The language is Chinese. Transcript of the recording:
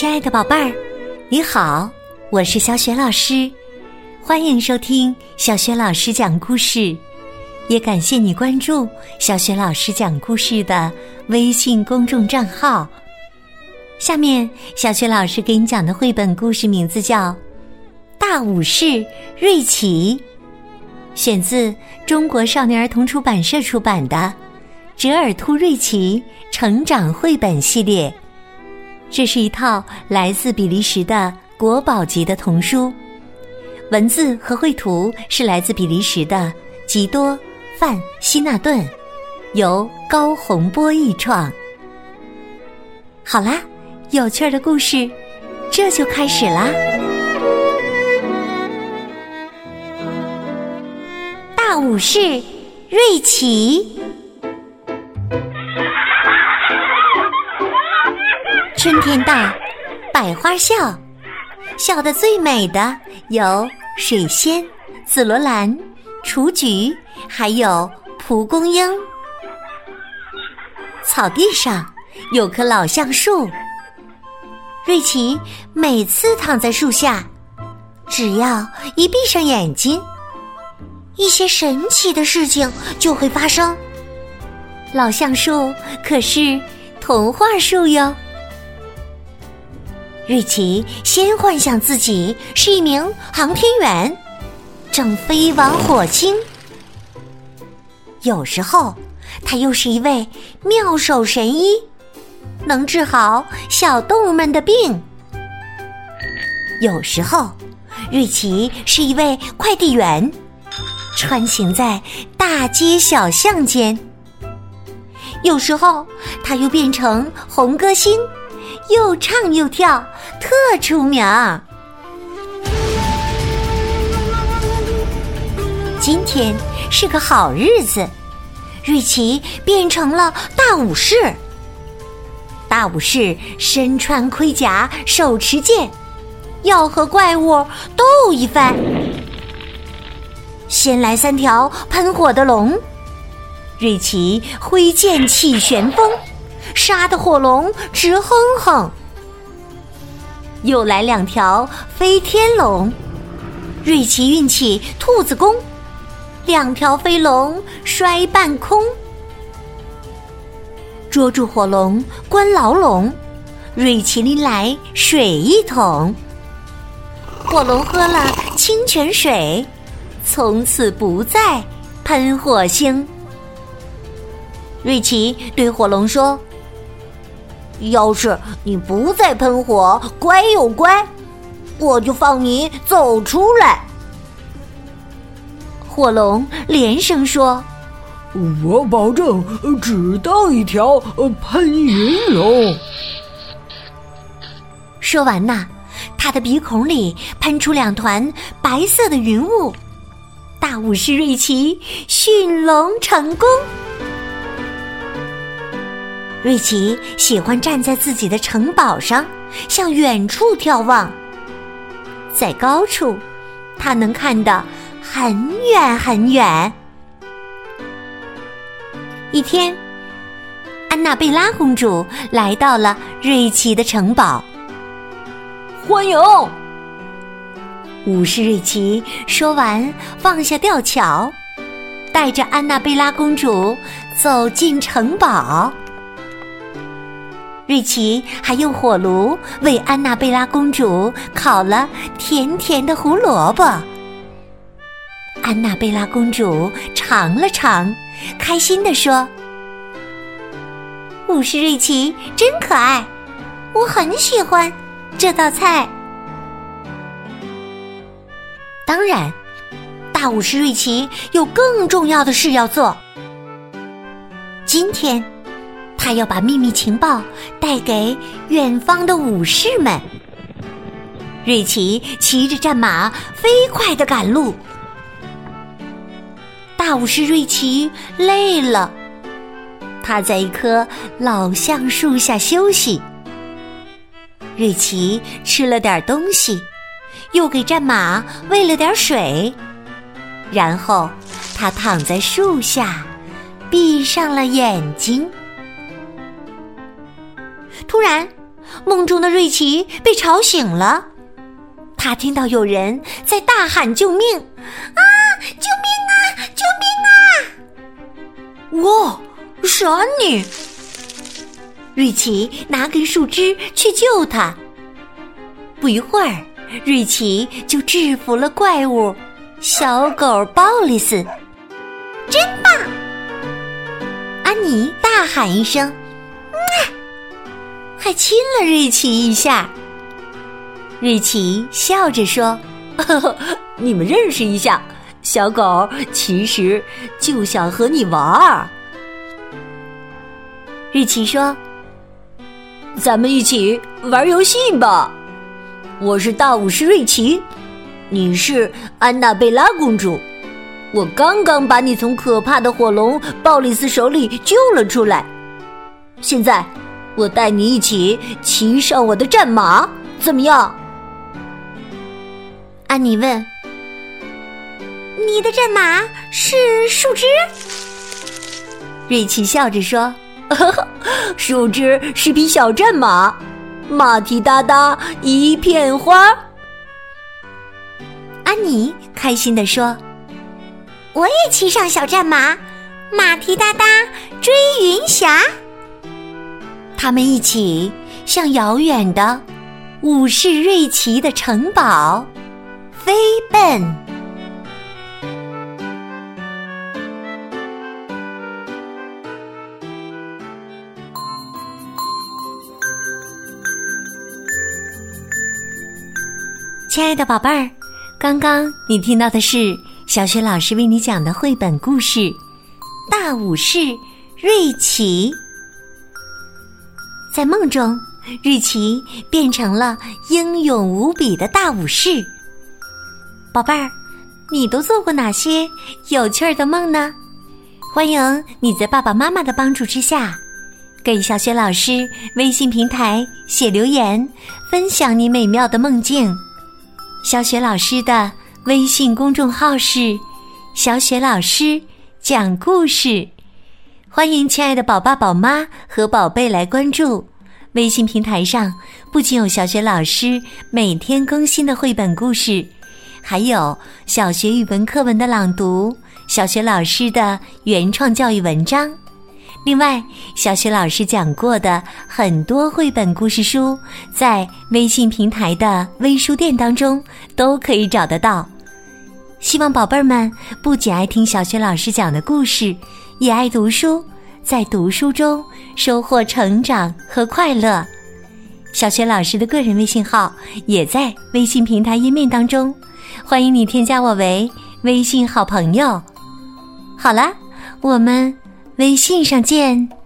亲爱的宝贝儿，你好，我是小雪老师，欢迎收听小雪老师讲故事，也感谢你关注小雪老师讲故事的微信公众账号。下面，小雪老师给你讲的绘本故事名字叫《大武士瑞奇》，选自中国少年儿童出版社出版的《折耳兔瑞奇成长绘本》系列。这是一套来自比利时的国宝级的童书，文字和绘图是来自比利时的吉多·范希纳顿，由高洪波译创。好啦，有趣的故事这就开始啦！大武士瑞奇。春天到，百花笑，笑得最美的有水仙、紫罗兰、雏菊，还有蒲公英。草地上有棵老橡树，瑞奇每次躺在树下，只要一闭上眼睛，一些神奇的事情就会发生。老橡树可是童话树哟。瑞奇先幻想自己是一名航天员，正飞往火星。有时候，他又是一位妙手神医，能治好小动物们的病。有时候，瑞奇是一位快递员，穿行在大街小巷间。有时候，他又变成红歌星。又唱又跳，特出名。今天是个好日子，瑞奇变成了大武士。大武士身穿盔甲，手持剑，要和怪物斗一番。先来三条喷火的龙，瑞奇挥剑起旋风。杀的火龙直哼哼，又来两条飞天龙，瑞奇运起兔子功，两条飞龙摔半空，捉住火龙关牢笼，瑞奇拎来水一桶，火龙喝了清泉水，从此不再喷火星。瑞奇对火龙说。要是你不再喷火，乖又乖，我就放你走出来。火龙连声说：“我保证只当一条喷云龙。”说完呐，他的鼻孔里喷出两团白色的云雾。大武士瑞奇驯龙成功。瑞奇喜欢站在自己的城堡上，向远处眺望。在高处，他能看得很远很远。一天，安娜贝拉公主来到了瑞奇的城堡，欢迎。武士瑞奇说完，放下吊桥，带着安娜贝拉公主走进城堡。瑞奇还用火炉为安娜贝拉公主烤了甜甜的胡萝卜。安娜贝拉公主尝了尝，开心地说：“武士瑞奇真可爱，我很喜欢这道菜。”当然，大武士瑞奇有更重要的事要做。今天。他要把秘密情报带给远方的武士们。瑞奇骑着战马飞快的赶路。大武士瑞奇累了，他在一棵老橡树下休息。瑞奇吃了点东西，又给战马喂了点水，然后他躺在树下，闭上了眼睛。突然，梦中的瑞奇被吵醒了，他听到有人在大喊救命：“啊，救命啊，救命啊！”哇，是安妮！瑞奇拿根树枝去救他。不一会儿，瑞奇就制服了怪物小狗鲍里斯，真棒！安妮大喊一声。还亲了瑞奇一下，瑞奇笑着说：“呵 呵你们认识一下，小狗其实就想和你玩儿。”瑞奇说：“咱们一起玩游戏吧。我是大武士瑞奇，你是安娜贝拉公主。我刚刚把你从可怕的火龙鲍里斯手里救了出来，现在。”我带你一起骑上我的战马，怎么样？安妮问。你的战马是树枝？瑞奇笑着说：“ 树枝是匹小战马，马蹄哒哒一片花。”安妮开心地说：“我也骑上小战马，马蹄哒哒追云霞。”他们一起向遥远的武士瑞奇的城堡飞奔。亲爱的宝贝儿，刚刚你听到的是小学老师为你讲的绘本故事《大武士瑞奇》。在梦中，瑞奇变成了英勇无比的大武士。宝贝儿，你都做过哪些有趣儿的梦呢？欢迎你在爸爸妈妈的帮助之下，给小雪老师微信平台写留言，分享你美妙的梦境。小雪老师的微信公众号是“小雪老师讲故事”。欢迎亲爱的宝爸宝妈和宝贝来关注微信平台上，不仅有小学老师每天更新的绘本故事，还有小学语文课文的朗读，小学老师的原创教育文章。另外，小学老师讲过的很多绘本故事书，在微信平台的微书店当中都可以找得到。希望宝贝儿们不仅爱听小学老师讲的故事。也爱读书，在读书中收获成长和快乐。小学老师的个人微信号也在微信平台页面当中，欢迎你添加我为微信好朋友。好了，我们微信上见。